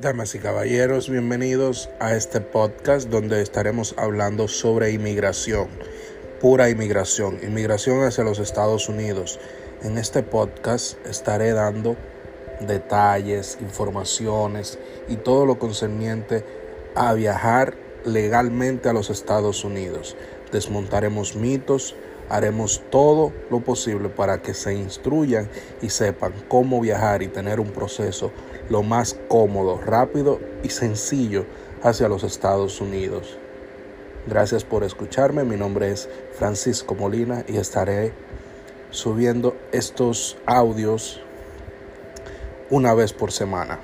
Damas y caballeros, bienvenidos a este podcast donde estaremos hablando sobre inmigración, pura inmigración, inmigración hacia los Estados Unidos. En este podcast estaré dando detalles, informaciones y todo lo concerniente a viajar legalmente a los Estados Unidos. Desmontaremos mitos, haremos todo lo posible para que se instruyan y sepan cómo viajar y tener un proceso lo más cómodo, rápido y sencillo hacia los Estados Unidos. Gracias por escucharme, mi nombre es Francisco Molina y estaré subiendo estos audios una vez por semana.